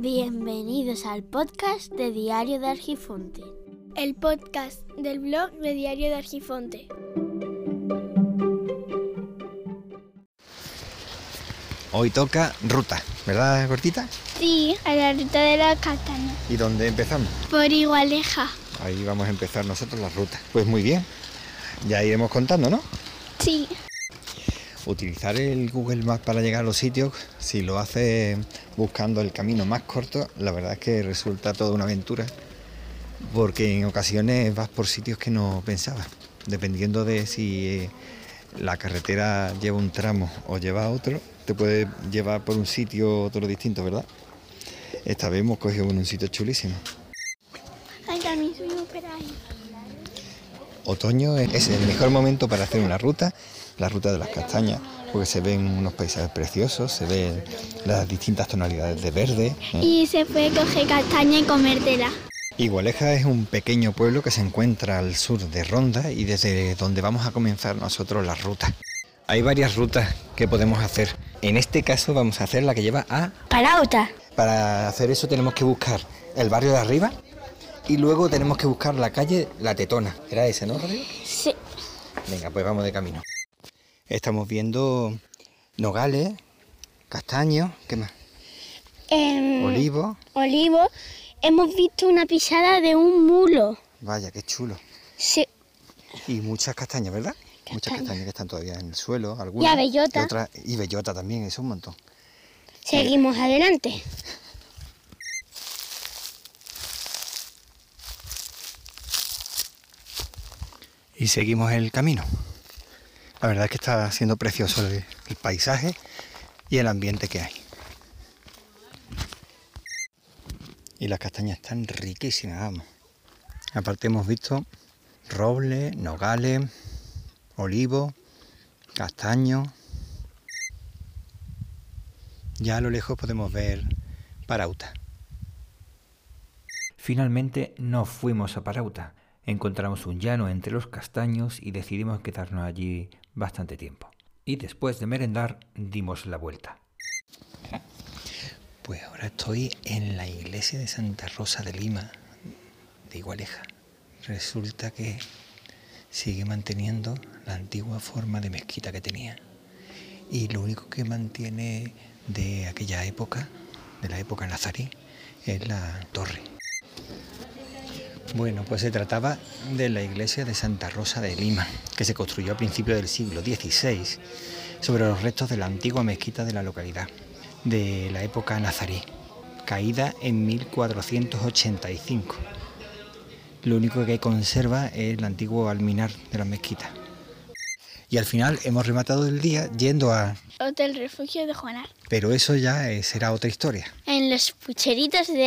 Bienvenidos al podcast de Diario de Argifonte. El podcast del blog de Diario de Argifonte. Hoy toca ruta, ¿verdad, Cortita? Sí, a la ruta de la castaña. ¿Y dónde empezamos? Por Igualeja. Ahí vamos a empezar nosotros la ruta. Pues muy bien, ya iremos contando, ¿no? Sí. Utilizar el Google Maps para llegar a los sitios, si lo haces buscando el camino más corto, la verdad es que resulta toda una aventura, porque en ocasiones vas por sitios que no pensabas, dependiendo de si eh, la carretera lleva un tramo o lleva otro, te puede llevar por un sitio otro distinto, ¿verdad? Esta vez hemos cogido un sitio chulísimo. Ay, también subimos por ahí. Otoño es el mejor momento para hacer una ruta, la ruta de las castañas, porque se ven unos paisajes preciosos, se ven las distintas tonalidades de verde. ¿eh? Y se puede coger castaña y comértela. Igualeja es un pequeño pueblo que se encuentra al sur de Ronda y desde donde vamos a comenzar nosotros la ruta. Hay varias rutas que podemos hacer. En este caso vamos a hacer la que lleva a... Parauta. Para hacer eso tenemos que buscar el barrio de arriba y luego tenemos que buscar la calle La Tetona. Era ese, ¿no, Rodrigo? Sí. Venga, pues vamos de camino. Estamos viendo nogales, castaños, ¿qué más? En Olivos. Olivo hemos visto una pisada de un mulo. Vaya, qué chulo. Sí. Y muchas castañas, ¿verdad? Muchas Castañas. que están todavía en el suelo, algunas. Y abellota. Y, otras- y bellota también, eso un montón. Seguimos adelante. Y seguimos el camino. La verdad es que está siendo precioso el, paisaje y el ambiente que hay. Y las castañas están riquísimas, vamos. Aparte hemos visto roble, nogales, olivo, castaño. Ya a lo lejos podemos ver Parauta. Finalmente no fuimos a Parauta. Encontramos un llano entre los castaños y decidimos quedarnos allí bastante tiempo. Y después de merendar dimos la vuelta. Pues ahora estoy en la iglesia de Santa Rosa de Lima, de Igualeja. Resulta que sigue manteniendo la antigua forma de mezquita que tenía. Y lo único que mantiene de aquella época, de la época nazarí, es la torre. Bueno, pues se trataba de la iglesia de Santa Rosa de Lima, que se construyó a principios del siglo XVI sobre los restos de la antigua mezquita de la localidad, de la época nazarí, caída en 1485. Lo único que conserva es el antiguo alminar de la mezquita. Y al final hemos rematado el día yendo a... Hotel Refugio de Juanar. Pero eso ya eh, será otra historia. En los pucheritos de